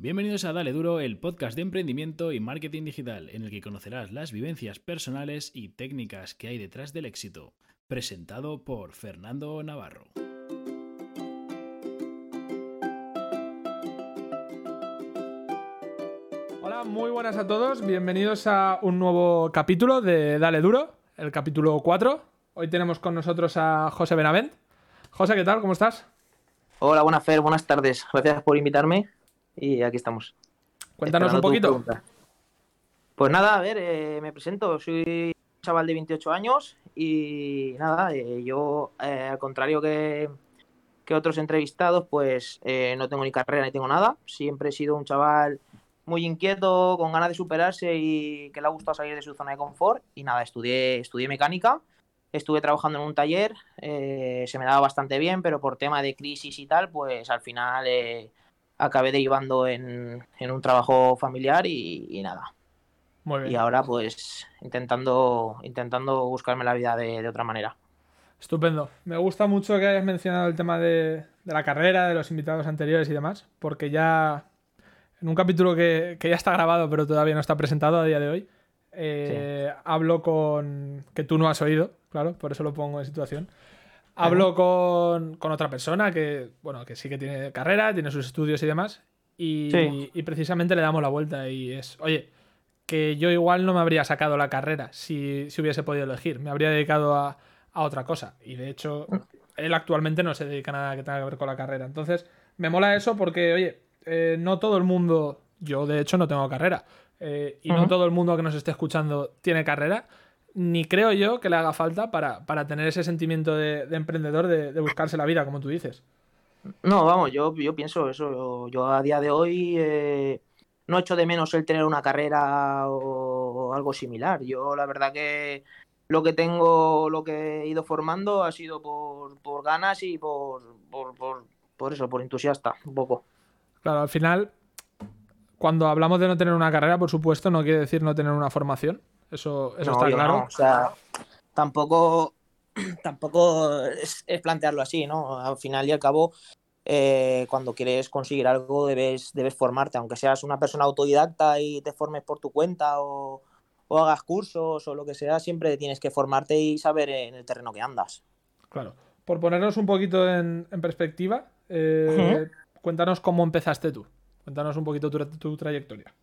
Bienvenidos a Dale Duro, el podcast de emprendimiento y marketing digital, en el que conocerás las vivencias personales y técnicas que hay detrás del éxito. Presentado por Fernando Navarro. Hola, muy buenas a todos. Bienvenidos a un nuevo capítulo de Dale Duro, el capítulo 4. Hoy tenemos con nosotros a José Benavent. José, ¿qué tal? ¿Cómo estás? Hola, buenas Fer, buenas tardes. Gracias por invitarme y aquí estamos. Cuéntanos un poquito. Pues nada, a ver, eh, me presento. Soy un chaval de 28 años y nada, eh, yo, eh, al contrario que, que, otros entrevistados, pues no tengo ni carrera ni tengo nada. Siempre he sido un chaval muy inquieto, con ganas de superarse y que le ha gustado salir de su zona de confort. Y nada, estudié, estudié mecánica estuve trabajando en un taller, se me daba bastante bien, pero por tema de crisis y tal, pues al final eh, acabé derivando en, en un trabajo familiar y, nada. Muy bien. Y ahora pues intentando, intentando buscarme la vida de, otra manera. Estupendo. Me gusta mucho que hayas mencionado el tema de, de, la carrera, de los invitados anteriores y demás, porque ya en un capítulo que, que, ya está grabado pero todavía no está presentado a día de hoy, eh, hablo con... que tú no has oído, claro, por eso lo pongo en situación. Hablo con, con, otra persona que, bueno, que sí que tiene carrera, tiene sus estudios y demás, y, y, precisamente le damos la vuelta y es, oye, que yo igual no me habría sacado la carrera si, si hubiese podido elegir, me habría dedicado a, a, otra cosa. Y de hecho, él actualmente no se dedica a nada que tenga que ver con la carrera. Entonces, me mola eso porque, oye, eh, no todo el mundo, yo de hecho no tengo carrera, eh, y no todo el mundo que nos esté escuchando tiene carrera, ni creo yo que le haga falta para, para tener ese sentimiento de, de emprendedor, de, de, buscarse la vida, como tú dices. No, vamos, yo, yo pienso eso. Yo, a día de hoy eh, no echo de menos el tener una carrera o, o, algo similar. Yo la verdad que lo que tengo, lo que he ido formando ha sido por, por ganas y por, por, por, por eso, por entusiasta, un poco. Claro, al final cuando hablamos de no tener una carrera, por supuesto, no quiere decir no tener una formación. Eso, eso no, está claro. No, o sea, tampoco, tampoco es, es, plantearlo así, ¿no? Al final y al cabo, eh, cuando quieres conseguir algo, debes, debes formarte, aunque seas una persona autodidacta y te formes por tu cuenta o, o hagas cursos o lo que sea, siempre tienes que formarte y saber en el terreno que andas. Claro. Por ponernos un poquito en, en perspectiva, eh, cuéntanos cómo empezaste tú. Cuéntanos un poquito tu, tu, trayectoria.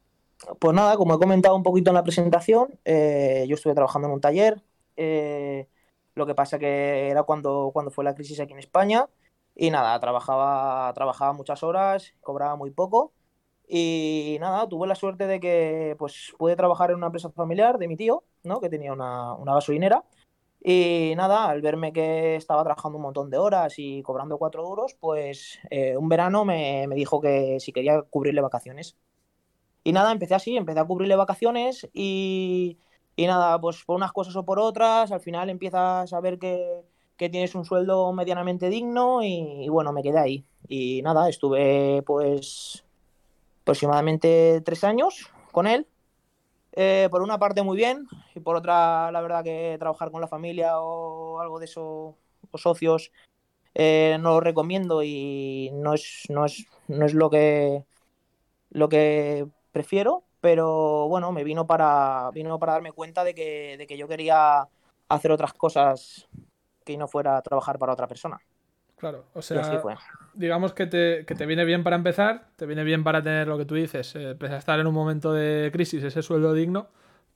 Pues nada, como he comentado un poquito en la presentación, eh, yo estuve trabajando en un taller. Eh, lo que pasa que era cuando, cuando fue la crisis aquí en España. Y nada, trabajaba, trabajaba muchas horas, cobraba muy poco. Y nada, tuve la suerte de que pues, pude trabajar en una empresa familiar de mi tío, ¿no? que tenía una, una gasolinera. Y nada, al verme que estaba trabajando un montón de horas y cobrando cuatro duros, pues eh, un verano me, me, dijo que si quería cubrirle vacaciones. Y nada, empecé así, empecé a cubrirle vacaciones y, y nada, pues por unas cosas o por otras, al final empiezas a ver que, que tienes un sueldo medianamente digno y, bueno, me quedé ahí. Y nada, estuve pues aproximadamente tres años con él eh, por una parte muy bien y por otra la verdad que trabajar con la familia o algo de eso o socios eh, no lo recomiendo y no es, no es, no es lo que lo que prefiero pero bueno me vino para vino para darme cuenta de que, de que yo quería hacer otras cosas que no fuera a trabajar para otra persona Claro, o sea, digamos que te, que te, viene bien para empezar, te viene bien para tener lo que tú dices, eh, a estar en un momento de crisis, ese sueldo digno,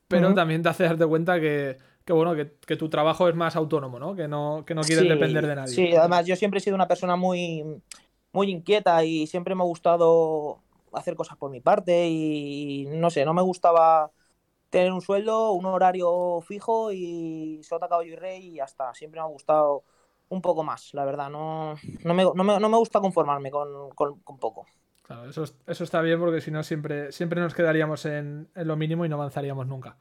pero uh -huh. también te hace darte cuenta que, que bueno, que, que, tu trabajo es más autónomo, ¿no? Que no, que no quieres sí, depender de nadie. Sí, además yo siempre he sido una persona muy, muy inquieta y siempre me ha gustado hacer cosas por mi parte y no sé, no me gustaba tener un sueldo, un horario fijo y sota, caballo y rey y ya está. Siempre me ha gustado un poco más, la verdad. No, no, me, no, me, no me gusta conformarme con, con, con, poco. Claro, eso, eso está bien porque si no siempre, siempre nos quedaríamos en, en, lo mínimo y no avanzaríamos nunca.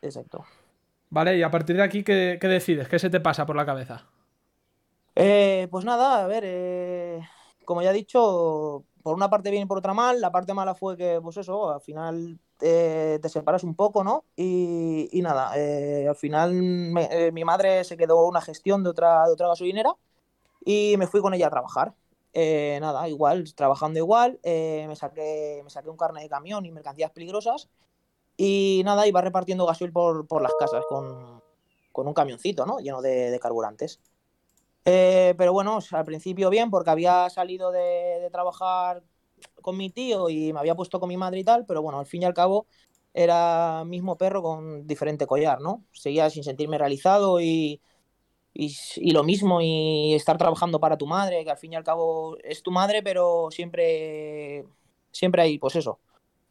Exacto. Vale, y a partir de aquí, ¿qué, qué decides? ¿Qué se te pasa por la cabeza? Eh, pues nada, a ver, eh, como ya he dicho, por una parte bien y por otra mal. La parte mala fue que, pues eso, al final eh, te separas un poco, ¿no? Y, nada, eh, al final eh, mi madre se quedó una gestión de otra, gasolinera y me fui con ella a trabajar. eh, nada, igual, trabajando igual, me, saqué, un carnet de camión y mercancías peligrosas y nada, iba repartiendo gasoil por, las casas con, un camioncito, ¿no? Lleno de carburantes. Eh, pero bueno, al principio bien, porque había salido de, trabajar con mi tío y me había puesto con mi madre y tal, pero bueno, al fin y al cabo era mismo perro con diferente collar, ¿no? Seguía sin sentirme realizado y, y, lo mismo, y estar trabajando para tu madre, que al fin y al cabo es tu madre, pero siempre, siempre hay, pues eso,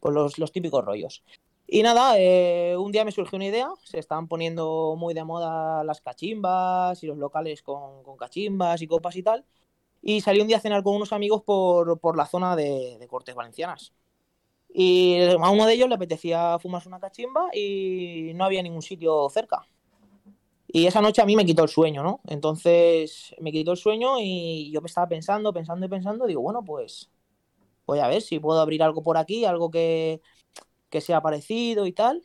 pues los típicos rollos. Y nada, eh, un día me surgió una idea, se estaban poniendo muy de moda las cachimbas y los locales con, cachimbas y copas y tal, y salí un día a cenar con unos amigos por, por la zona de, Cortes Valencianas. Y a uno de ellos le apetecía fumarse una cachimba y no había ningún sitio cerca. Y esa noche a mí me quitó el sueño, ¿no? Entonces me quitó el sueño y yo me estaba pensando, pensando y pensando, digo, bueno, pues voy a ver si puedo abrir algo por aquí, algo que, que sea parecido y tal.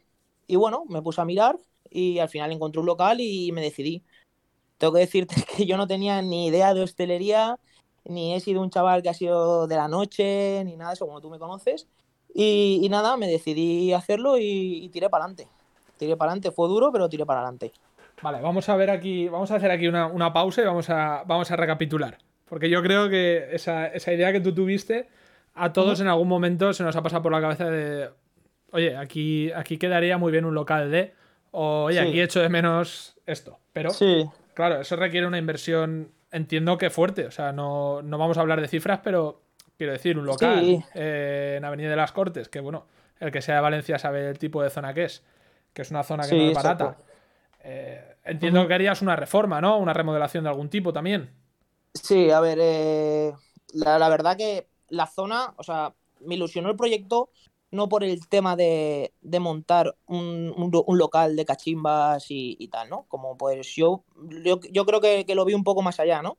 Y bueno, me puse a mirar y al final encontré un local y me decidí. Tengo que decirte que yo no tenía ni idea de hostelería, ni he sido un chaval que ha sido de la noche, ni nada de eso, como tú me conoces. Y, y nada, me decidí hacerlo y, y tiré para adelante. Tiré para adelante, fue duro, pero tiré para adelante. Vale, vamos a ver aquí, vamos a hacer aquí una, una pausa y vamos a, vamos a recapitular. Porque yo creo que esa, esa idea que tú tuviste, a todos uh -huh. en algún momento se nos ha pasado por la cabeza de, oye, aquí, aquí quedaría muy bien un local de, o oye, sí. aquí echo de menos esto. Pero, sí. claro, eso requiere una inversión, entiendo que fuerte. O sea, no, no vamos a hablar de cifras, pero quiero decir, un local sí. eh, en Avenida de las Cortes, que bueno, el que sea de Valencia sabe el tipo de zona que es, que es una zona que no es barata. Eh, entiendo uh -huh. que harías una reforma, ¿no? Una remodelación de algún tipo también. Sí, a ver, eh, la, la, verdad que la zona, o sea, me ilusionó el proyecto no por el tema de, de montar un, un, local de cachimbas y, y, tal, ¿no? Como pues yo, yo, yo creo que, que, lo vi un poco más allá, ¿no?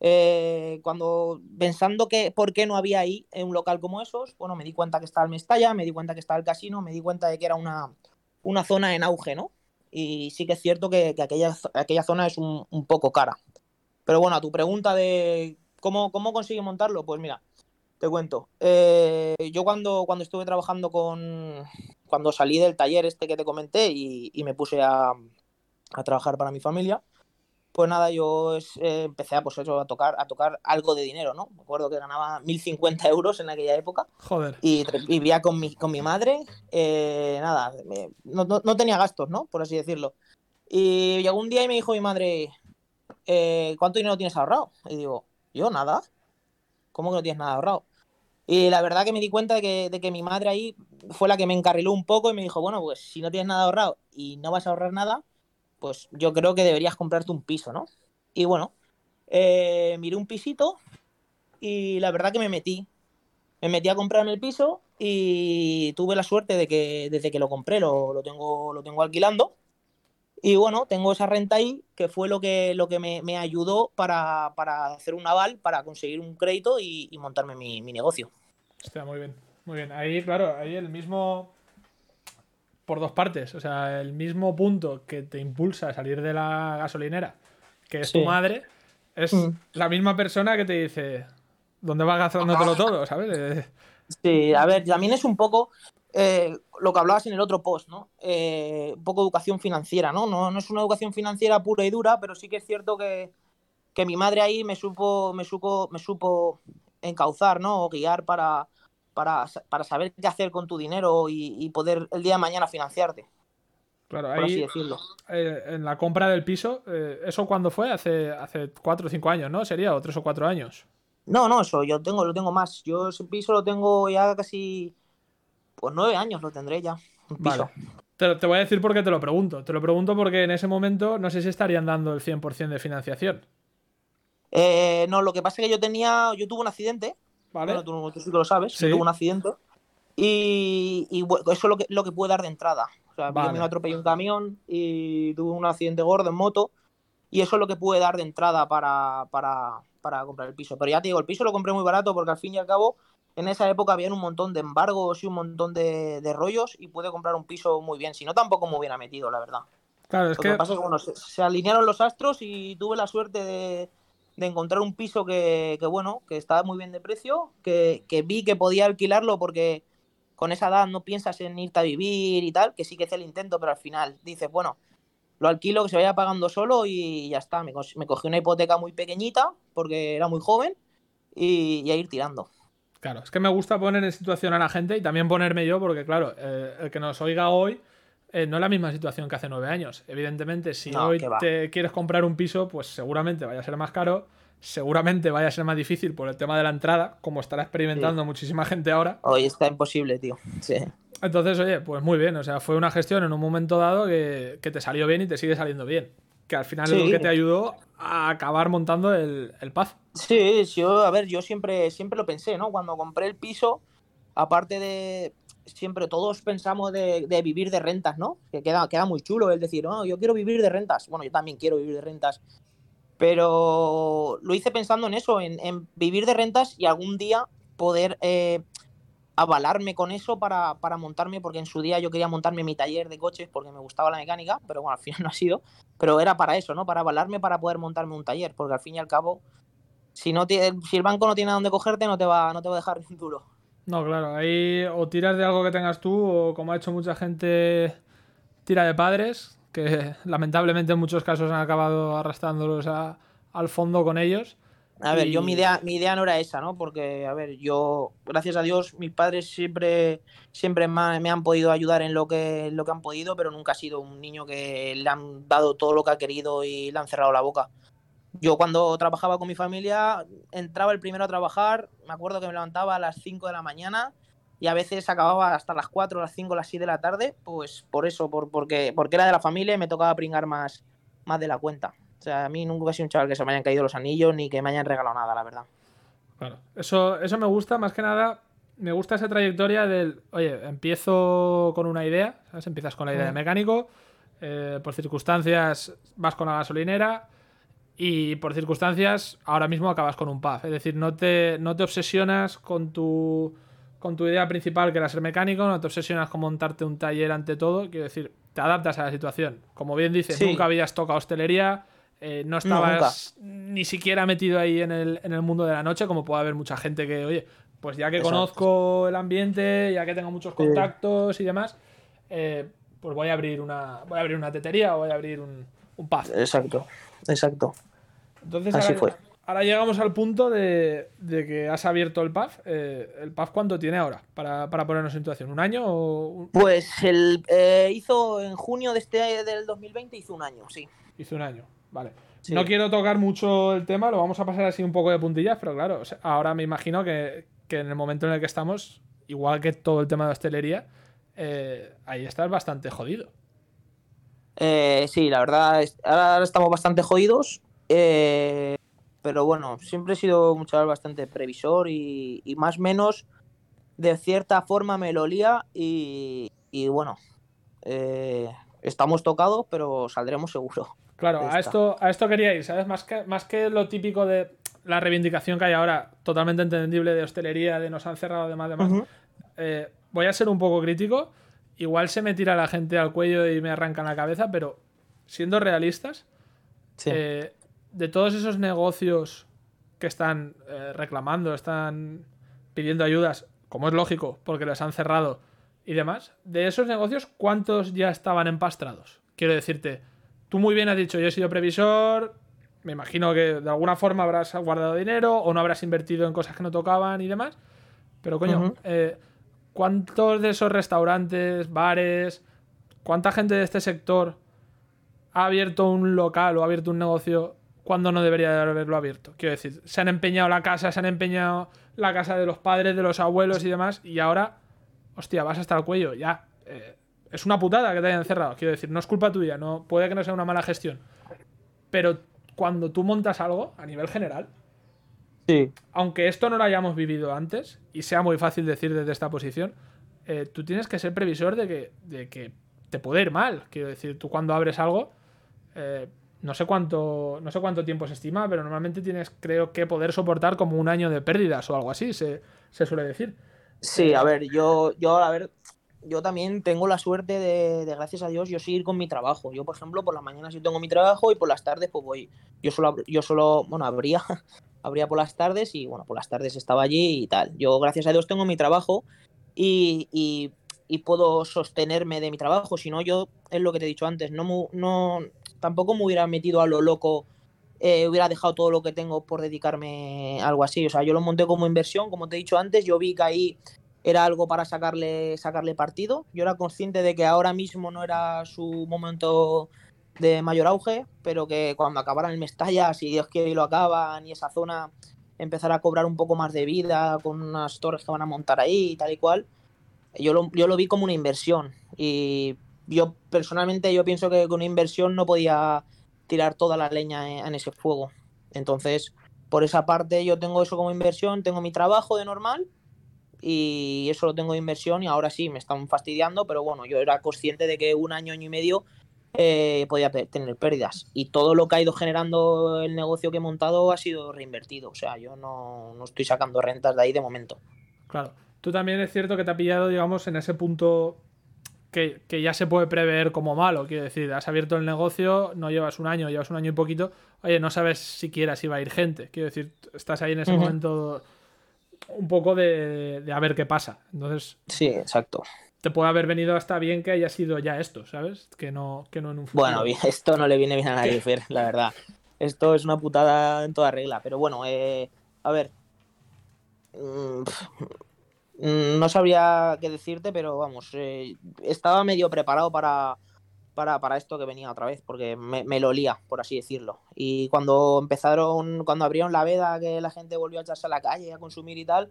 Eh, cuando pensando que por qué no había ahí un local como esos, bueno, me di cuenta que estaba el Mestalla, me di cuenta que estaba el casino, me di cuenta de que era una, una zona en auge, ¿no? Y sí que es cierto que, que aquella, aquella zona es un, un, poco cara. Pero bueno, a tu pregunta de cómo, cómo consigue montarlo, pues mira, te cuento. Eh, yo cuando, cuando estuve trabajando con. Cuando salí del taller este que te comenté y, y me puse a, a, trabajar para mi familia, pues nada, yo eh, empecé a, pues eso, a, tocar, a tocar algo de dinero, ¿no? Me acuerdo que ganaba 1.050 euros en aquella época. Joder. Y vivía con mi, con mi madre. Eh, nada, me, no, no, no, tenía gastos, ¿no? Por así decirlo. Y llegó un día y me dijo mi madre, ¿cuánto dinero tienes ahorrado? Y digo, yo nada. ¿Cómo que no tienes nada ahorrado? Y la verdad que me di cuenta de que, de que, mi madre ahí fue la que me encarriló un poco y me dijo, bueno, pues si no tienes nada ahorrado y no vas a ahorrar nada, pues yo creo que deberías comprarte un piso, ¿no? Y bueno, eh, miré un pisito y la verdad que me metí. Me metí a comprarme el piso y tuve la suerte de que desde que lo compré lo, lo tengo, lo tengo alquilando. Y bueno, tengo esa renta ahí, que fue lo que, lo que me, me ayudó para, para, hacer un aval, para conseguir un crédito y, y montarme mi, mi, negocio. Está muy bien, muy bien. Ahí, claro, ahí el mismo, por dos partes, o sea, el mismo punto que te impulsa a salir de la gasolinera, que es sí. tu madre, es mm. la misma persona que te dice, ¿dónde vas gastándotelo todo? ¿Sabes? Sí, a ver, también es un poco eh, lo que hablabas en el otro post, ¿no? Eh, un poco educación financiera, ¿no? ¿no? No es una educación financiera pura y dura, pero sí que es cierto que, que mi madre ahí me supo, me supo, me supo encauzar, ¿no? O guiar para, para, para saber qué hacer con tu dinero y, y, poder el día de mañana financiarte. Claro, ahí, así decirlo. Eh, en la compra del piso, ¿eso cuándo fue? Hace, hace cuatro o cinco años, ¿no? Sería, o tres o cuatro años. No, no, eso, yo tengo, lo tengo más. Yo ese piso lo tengo ya casi pues nueve años lo tendré ya. Un piso. Vale. Te, te, voy a decir por qué te lo pregunto. Te lo pregunto porque en ese momento no sé si estarían dando el 100% de financiación. Eh, no, lo que pasa es que yo tenía. Yo tuve un accidente. Vale. Bueno, tú, tú, sí que lo sabes. ¿Sí? Yo tuve un accidente. Y, y bueno, eso es lo que, lo que puede dar de entrada. O sea, vale. yo me atropellé un camión y tuve un accidente gordo en moto. Y eso es lo que puede dar de entrada para, para, para comprar el piso. Pero ya te digo, el piso lo compré muy barato porque al fin y al cabo en esa época había un montón de embargos y un montón de, de, rollos y pude comprar un piso muy bien. Si no, tampoco me hubiera metido, la verdad. Claro, es Lo que... que pasa es que bueno, se, se, alinearon los astros y tuve la suerte de, de encontrar un piso que, que, bueno, que estaba muy bien de precio, que, que, vi que podía alquilarlo porque con esa edad no piensas en irte a vivir y tal, que sí que hice el intento, pero al final dices, bueno, lo alquilo, que se vaya pagando solo y ya está. Me, me cogí una hipoteca muy pequeñita porque era muy joven y, y, a ir tirando. Claro, es que me gusta poner en situación a la gente y también ponerme yo porque, claro, eh, el que nos oiga hoy eh, no es la misma situación que hace nueve años. Evidentemente, si No, hoy te quieres comprar un piso, pues seguramente vaya a ser más caro, seguramente vaya a ser más difícil por el tema de la entrada, como estará experimentando muchísima gente ahora. Hoy está imposible, tío. Sí. Entonces, oye, pues muy bien, o sea, fue una gestión en un momento dado que, que te salió bien y te sigue saliendo bien. Que al final es lo que te ayudó a acabar montando el, el Paz. Sí, yo, a ver, yo siempre, siempre lo pensé, ¿no? Cuando compré el piso, aparte de. Siempre todos pensamos de, de vivir de rentas, ¿no? Que queda, queda muy chulo el decir, no, yo quiero vivir de rentas. Bueno, yo también quiero vivir de rentas. Pero lo hice pensando en eso, en, en vivir de rentas y algún día poder eh, avalarme con eso para, para montarme, porque en su día yo quería montarme mi taller de coches porque me gustaba la mecánica, pero bueno, al final no ha sido. Pero era para eso, ¿no? Para avalarme para poder montarme un taller, porque al fin y al cabo, si, no tiene, si el banco no tiene a dónde cogerte, no te va, no te va a dejar duro. No, claro, ahí o tiras de algo que tengas tú, o como ha hecho mucha gente, tira de padres, que lamentablemente en muchos casos han acabado arrastrándolos a- al fondo con ellos. A ver, yo mi idea, mi idea no era esa, ¿no? Porque, a ver, yo, gracias a Dios, mis padres siempre, siempre me han, podido ayudar en lo que, en lo que han podido, pero nunca he sido un niño que le han dado todo lo que ha querido y le han cerrado la boca. Yo cuando trabajaba con mi familia, entraba el primero a trabajar, me acuerdo que me levantaba a las 5 de la mañana y a veces acababa hasta las 4, las 5, las 6 de la tarde, pues por eso, por, porque, porque era de la familia y me tocaba pringar más, más de la cuenta. O sea, a mí nunca he sido un chaval que se me hayan caído los anillos ni que me hayan regalado nada, la verdad. Claro, eso, eso me gusta, más que nada, me gusta esa trayectoria del, oye, empiezo con una idea, ¿sabes? Empiezas con la idea de Mm. mecánico, eh, por circunstancias vas con la gasolinera y por circunstancias ahora mismo acabas con un pub. Es decir, no te, no te obsesionas con tu, con tu idea principal que era ser mecánico, no te obsesionas con montarte un taller ante todo, quiero decir, te adaptas a la situación. Como bien dices, Sí. nunca habías tocado hostelería, eh, no estabas ni siquiera metido ahí en el, en el mundo de la noche, como puede haber mucha gente que, oye, pues ya que Exacto. conozco el ambiente, ya que tengo muchos Sí. contactos y demás, eh, pues voy a abrir una, voy a abrir una tetería o voy a abrir un, un pub. Exacto, exacto. Entonces Así ahora, fue. ahora llegamos al punto de, de que has abierto el pub. Eh, ¿El pub cuánto tiene ahora? Para, para ponernos en situación. ¿Un año o un- Pues el hizo en junio de este del 2020 hizo un año, sí. hizo un año? Vale. Sí. No quiero tocar mucho el tema, lo vamos a pasar así un poco de puntillas, pero claro, o sea, ahora me imagino que, que en el momento en el que estamos, igual que todo el tema de hostelería, eh, ahí estás bastante jodido. Eh, sí, la verdad, es- ahora estamos bastante jodidos. eh, pero bueno, siempre he sido un chaval bastante previsor y, y más o menos de cierta forma me lo olía y, y bueno, eh, estamos tocados, pero saldremos seguro. Claro, a esto, a esto quería ir, ¿sabes? Más que, más que lo típico de la reivindicación que hay ahora, totalmente entendible de hostelería, de nos han cerrado, demás, demás. Ujú. Eh, voy a ser un poco crítico. Igual se me tira la gente al cuello y me arrancan la cabeza, pero siendo realistas, Sí. eh, de todos esos negocios que están eh, reclamando, están pidiendo ayudas, como es lógico, porque les han cerrado y demás, de esos negocios, ¿cuántos ya estaban empastrados? Quiero decirte, tú muy bien has dicho, yo he sido previsor, me imagino que de alguna forma habrás guardado dinero o no habrás invertido en cosas que no tocaban y demás, pero coño, eh, ¿cuántos de esos restaurantes, bares, cuánta gente de este sector ha abierto un local o ha abierto un negocio cuando no debería de haberlo abierto? Quiero decir, se han empeñado la casa, se han empeñado la casa de los padres, de los abuelos y demás, y ahora, hostia, vas hasta el cuello, ya. eh, es una putada que te hayan cerrado, quiero decir, no es culpa tuya, no, puede que no sea una mala gestión. Pero cuando tú montas algo, a nivel general, Sí. aunque esto no lo hayamos vivido antes, y sea muy fácil decir desde esta posición, eh, tú tienes que ser previsor de que, de que te puede ir mal. Quiero decir, tú cuando abres algo, eh, no sé cuánto, no sé cuánto tiempo se estima, pero normalmente tienes, creo que poder soportar como un año de pérdidas o algo así, se, se suele decir. Sí, a ver, yo, yo a ver, yo también tengo la suerte de, gracias a Dios, yo seguir con mi trabajo. Yo, por ejemplo, por las mañanas yo tengo mi trabajo y por las tardes pues voy. Yo solo, yo solo bueno, habría, habría por las tardes y bueno, por las tardes estaba allí y tal. Yo, gracias a Dios, tengo mi trabajo y, y, puedo sostenerme de mi trabajo. Si no, yo, es lo que te he dicho antes, no, no tampoco me hubiera metido a lo loco eh, hubiera dejado todo lo que tengo por dedicarme a algo así. O sea, yo lo monté como inversión, como te he dicho antes, yo vi que ahí era algo para sacarle, sacarle partido. Yo era consciente de que ahora mismo no era su momento de mayor auge, pero que cuando acabara el Mestalla, si Dios quiere y lo acaban, y esa zona empezara a cobrar un poco más de vida con unas torres que van a montar ahí y tal y cual, yo lo, yo lo vi como una inversión. Y yo personalmente yo pienso que con una inversión no podía tirar toda la leña en ese fuego. Entonces, por esa parte yo tengo eso como inversión, tengo mi trabajo de normal y eso lo tengo de inversión y ahora sí, me están fastidiando, pero bueno, yo era consciente de que un año, año y medio eh, podía tener pérdidas y todo lo que ha ido generando el negocio que he montado ha sido reinvertido, o sea, yo no, no estoy sacando rentas de ahí de momento. Claro, tú también es cierto que te ha pillado, digamos, en ese punto que, ya se puede prever como malo. Quiero decir, has abierto el negocio, no llevas un año, llevas un año y poquito. Oye, no sabes siquiera si va a ir gente. Quiero decir, estás ahí en ese momento un poco de, a ver qué pasa. Entonces. Sí, exacto. Te puede haber venido hasta bien que haya sido ya esto, ¿sabes? Que no, que no en un futuro. Bueno, esto no le viene bien a nadie, Fer, la verdad. Esto es una putada en toda regla. Pero bueno, eh, a ver. Mm, Mm, no sabría qué decirte, pero vamos, eh, estaba medio preparado para, para, esto que venía otra vez, porque me, lo olía, por así decirlo. Y cuando empezaron, cuando abrieron la veda, que la gente volvió a echarse a la calle a consumir y tal,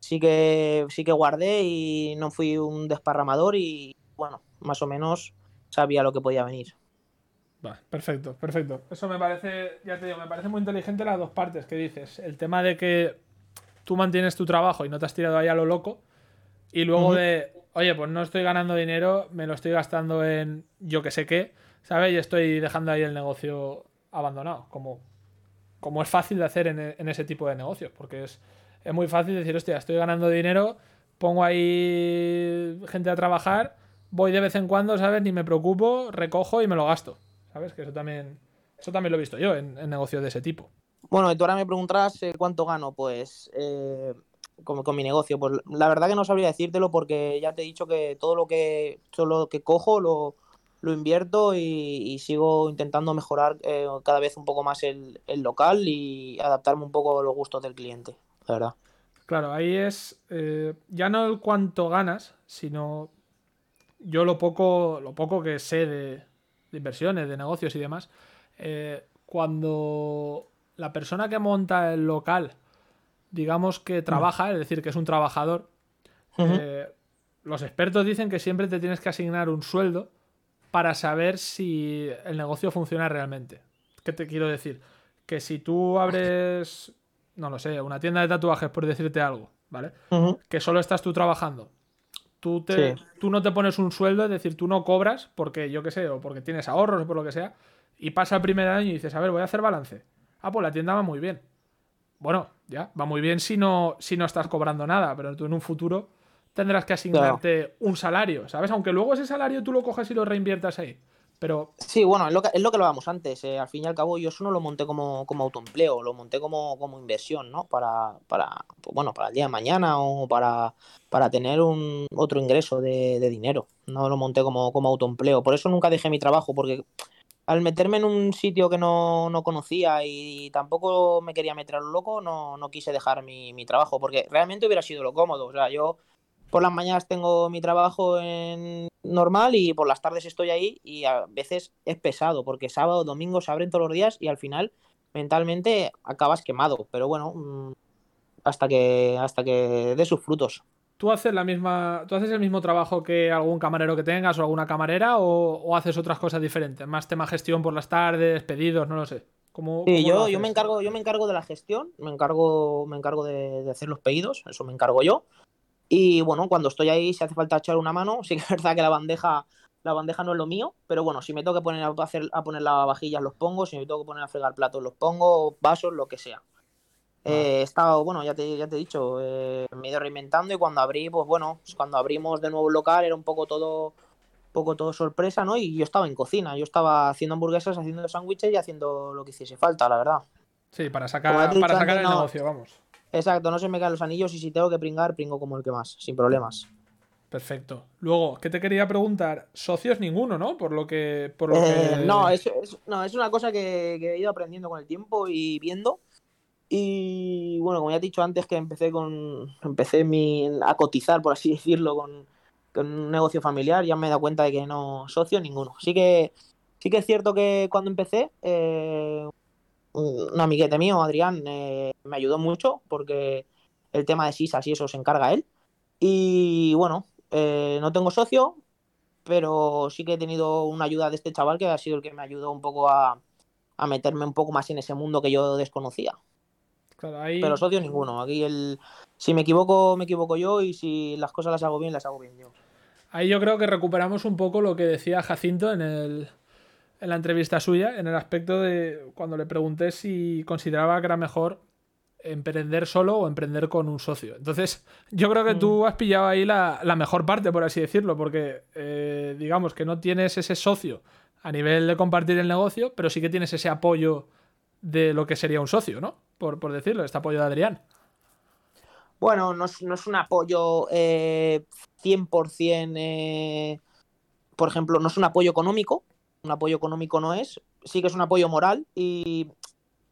sí que, sí que guardé y no fui un desparramador y bueno, más o menos sabía lo que podía venir. perfecto, perfecto. Eso me parece, ya te digo, me parece muy inteligente las dos partes que dices. El tema de que tú mantienes tu trabajo y no te has tirado ahí a lo loco. Y luego de, oye, pues no estoy ganando dinero, me lo estoy gastando en yo que sé qué, ¿sabes? Y estoy dejando ahí el negocio abandonado. Como, como es fácil de hacer en, ese tipo de negocios, porque es, es muy fácil decir, hostia, estoy ganando dinero, pongo ahí gente a trabajar, voy de vez en cuando, ¿sabes? Ni me preocupo, recojo y me lo gasto. ¿Sabes? Que eso también, eso también lo he visto yo en negocios de ese tipo. Bueno, y tú ahora me preguntarás eh, cuánto gano, pues eh, con, mi negocio. Pues la verdad que no sabría decírtelo porque ya te he dicho que todo lo que, todo lo que cojo lo, lo invierto y, sigo intentando mejorar eh, cada vez un poco más el, local y adaptarme un poco a los gustos del cliente, la verdad. Claro, ahí es ya no el cuánto ganas, sino yo lo poco, lo poco que sé de, de inversiones, de negocios y demás. cuando la persona que monta el local, digamos que trabaja, es decir, que es un trabajador, eh, los expertos dicen que siempre te tienes que asignar un sueldo para saber si el negocio funciona realmente. ¿Qué te quiero decir? Que si tú abres, no lo sé, una tienda de tatuajes, por decirte algo, ¿vale? Que solo estás tú trabajando. Tú, te, tú no te pones un sueldo, es decir, tú no cobras porque yo qué sé, o porque tienes ahorros o por lo que sea, y pasa el primer año y dices, a ver, voy a hacer balance ah, pues la tienda va muy bien. Bueno, ya, va muy bien si no, si no estás cobrando nada, pero tú en un futuro tendrás que asignarte un salario, ¿sabes? Aunque luego ese salario tú lo coges y lo reinviertas ahí. Pero... Sí, bueno, es lo que, es lo que hablábamos antes. Eh, al fin y al cabo, yo eso no lo monté como, como autoempleo, lo monté como, como inversión, ¿no? Para, para, pues bueno, para el día de mañana o para, para tener un otro ingreso de, de dinero. No lo monté como, como autoempleo. Por eso nunca dejé mi trabajo, porque al meterme en un sitio que no, conocía y tampoco me quería meter a lo loco, no, no quise dejar mi, trabajo, porque realmente hubiera sido lo cómodo. O sea, yo por las mañanas tengo mi trabajo en normal y por las tardes estoy ahí y a veces es pesado, porque sábado, domingo se abren todos los días y al final mentalmente acabas quemado. Pero bueno, mm, hasta que, hasta que dé sus frutos. ¿Tú haces la misma, tú haces el mismo trabajo que algún camarero que tengas o alguna camarera o, haces otras cosas diferentes? Más tema gestión por las tardes, pedidos, no lo sé. ¿Cómo, sí, yo, yo me encargo, yo me encargo de la gestión, me encargo, me encargo de, hacer los pedidos, eso me encargo yo. Y bueno, cuando estoy ahí, si hace falta echar una mano, sí que es verdad que la bandeja, la bandeja no es lo mío, pero bueno, si me tengo que poner a, hacer, a poner lavavajillas, los pongo, si me tengo que poner a fregar platos, los pongo, vasos, lo que sea. Eh, he estado, bueno, ya te, ya te he dicho, eh, me he ido reinventando y cuando abrí, pues bueno, pues cuando abrimos de nuevo el local era un poco todo poco todo sorpresa, ¿no? Y yo estaba en cocina, yo estaba haciendo hamburguesas, haciendo sándwiches y haciendo lo que hiciese falta, la verdad. Sí, para sacar, para sacar antes, el no. negocio, vamos. Exacto, no se me caen los anillos y si tengo que pringar, pringo como el que más, sin problemas. Perfecto. Luego, ¿qué te quería preguntar? Socios ninguno, ¿no? Por lo que. Por lo Eh, que- no, es, es- no, es una cosa que, que he ido aprendiendo con el tiempo y viendo. Y bueno, como ya he dicho antes, que empecé con empecé a cotizar, por así decirlo, con, un negocio familiar, ya me he dado cuenta de que no socio ninguno. Sí que, sí que es cierto que cuando empecé, eh, un amiguete mío, Adrián, eh, me ayudó mucho porque el tema de SISAS y eso se encarga él. Y bueno, eh, no tengo socio, pero sí que he tenido una ayuda de este chaval que ha sido el que me ayudó un poco a meterme un poco más en ese mundo que yo desconocía. Claro, ahí- Pero socios ninguno. Aquí el si me equivoco, me equivoco yo y si las cosas las hago bien, las hago bien yo. Ahí yo creo que recuperamos un poco lo que decía Jacinto en, el, en la entrevista suya, en el aspecto de cuando le pregunté si consideraba que era mejor emprender solo o emprender con un socio. Entonces, yo creo que tú has pillado ahí la, la mejor parte, por así decirlo, porque eh, digamos que no tienes ese socio a nivel de compartir el negocio, pero sí que tienes ese apoyo de lo que sería un socio, ¿no? Por, por decirlo, este apoyo de Adrián. Bueno, no es, no es un apoyo eh, 100%, eh, por ejemplo, no es un apoyo económico, un apoyo económico no es, sí que es un apoyo moral y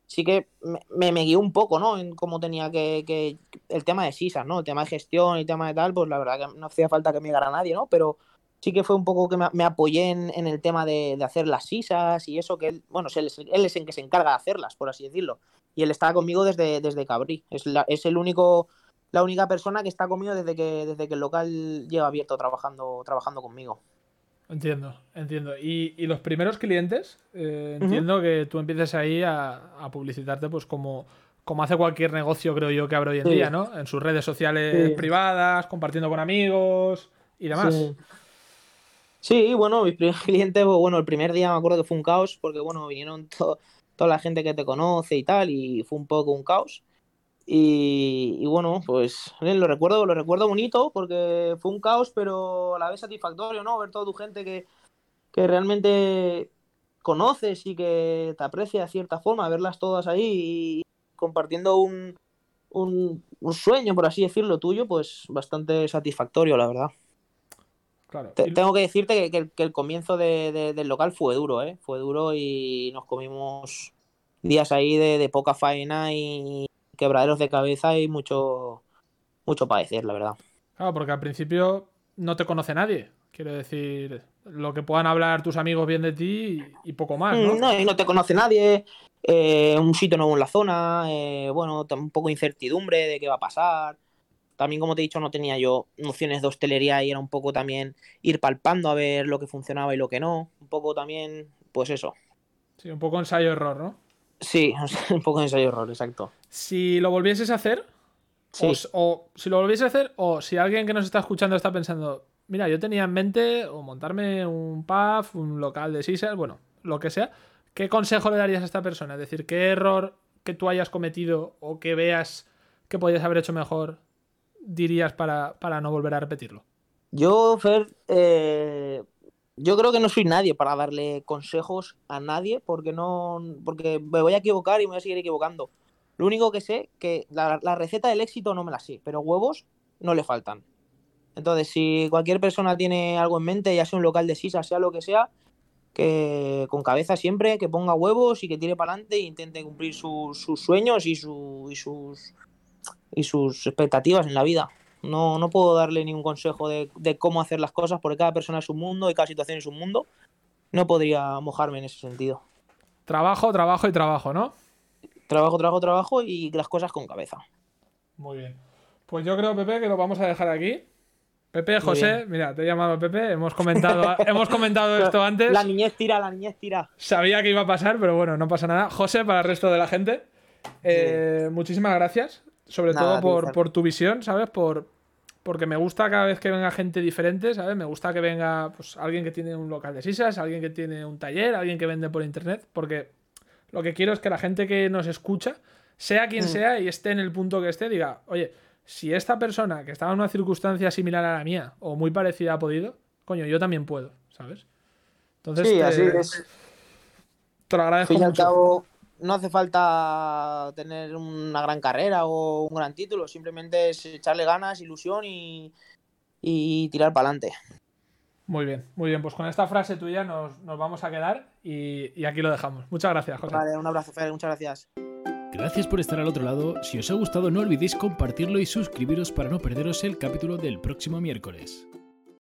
sí que me, me, guió un poco, ¿no? En cómo tenía que, que, el tema de SISA, ¿no? El tema de gestión y el tema de tal, pues la verdad que no hacía falta que me llegara nadie, ¿no? Pero sí que fue un poco que me, me apoyé en, en, el tema de, de, hacer las SISAs y eso, que él, bueno, él es, él es el que se encarga de hacerlas, por así decirlo. Y él estaba conmigo desde, desde Cabrí. Es, la, es el único la única persona que está conmigo desde que, desde que el local lleva abierto trabajando, trabajando conmigo. Entiendo, entiendo. ¿Y, y los primeros clientes? Eh, entiendo uh -huh. que tú empieces ahí a, a, publicitarte pues como, como hace cualquier negocio, creo yo, que abre hoy en sí. día, ¿no? En sus redes sociales sí. privadas, compartiendo con amigos y demás. Sí. Sí bueno, mis primeros clientes, bueno, el primer día me acuerdo que fue un caos, porque bueno, vinieron to toda la gente que te conoce y tal, y fue un poco un caos. Y, bueno, pues lo recuerdo, lo recuerdo bonito porque fue un caos, pero a la vez satisfactorio, ¿no? Ver toda tu gente que, que realmente conoces y que te aprecia de cierta forma, verlas todas ahí y compartiendo un, un, un sueño, por así decirlo, tuyo, pues bastante satisfactorio, la verdad. Claro. Te, tengo que decirte que, que, el, que el, comienzo de, de, del local fue duro, ¿eh? Fue duro y nos comimos días ahí de, de poca faena y quebraderos de cabeza y mucho, mucho padecer, la verdad. Claro, porque al principio no te conoce nadie. Quiero decir, lo que puedan hablar tus amigos bien de ti y, poco más, ¿no? No, y no te conoce nadie, eh, un sitio nuevo en la zona, eh, bueno, un poco de incertidumbre de qué va a pasar. También, como te he dicho, no tenía yo nociones de hostelería y era un poco también ir palpando a ver lo que funcionaba y lo que no. Un poco también, pues eso. Sí, un poco ensayo-error, ¿no? Sí, un poco ensayo-error, exacto. Si lo volvieses a hacer, sí. o, o, si lo volvieses a hacer, o si alguien que nos está escuchando está pensando, mira, yo tenía en mente o montarme un pub, un local de Caesar, bueno, lo que sea, ¿qué consejo le darías a esta persona? Es decir, ¿qué error que tú hayas cometido o que veas que podías haber hecho mejor dirías para, para no volver a repetirlo? Yo, Fer, eh, yo creo que no soy nadie para darle consejos a nadie porque no porque me voy a equivocar y me voy a seguir equivocando. Lo único que sé que la, receta del éxito no me la sé, pero huevos no le faltan. Entonces, si cualquier persona tiene algo en mente, ya sea un local de sisa, sea lo que sea, que con cabeza siempre, que ponga huevos y que tire para adelante e intente cumplir sus sueños y, su, y, sus, y sus expectativas en la vida. No, no puedo darle ningún consejo de, de, cómo hacer las cosas porque cada persona es un mundo y cada situación es un mundo. No podría mojarme en ese sentido. Trabajo, trabajo y trabajo, ¿no? Trabajo, trabajo, trabajo y las cosas con cabeza. Muy bien. Pues yo creo, Pepe, que lo vamos a dejar aquí. Pepe, José, mira, te he llamado Pepe, hemos comentado, hemos comentado esto antes. La niñez tira, la niñez tira. Sabía que iba a pasar, pero bueno, no pasa nada. José, para el resto de la gente, eh, muchísimas gracias. Sobre Nada, todo por, por, tu visión, ¿sabes? Por, porque me gusta cada vez que venga gente diferente, ¿sabes? Me gusta que venga pues, alguien que tiene un local de sisas, alguien que tiene un taller, alguien que vende por internet, porque lo que quiero es que la gente que nos escucha sea quien Mm. sea y esté en el punto que esté, diga, oye, si esta persona que estaba en una circunstancia similar a la mía o muy parecida ha podido, coño, yo también puedo, ¿sabes? Entonces, Sí, te, así es. te lo Al agradezco fin y al mucho. cabo, no hace falta tener una gran carrera o un gran título, simplemente es echarle ganas, ilusión y, y tirar para adelante. Muy bien, muy bien. Pues con esta frase tuya nos, nos vamos a quedar y, y aquí lo dejamos. Muchas gracias, José. Vale, un abrazo, Fer, muchas gracias. Gracias por estar al otro lado. Si os ha gustado, no olvidéis compartirlo y suscribiros para no perderos el capítulo del próximo miércoles.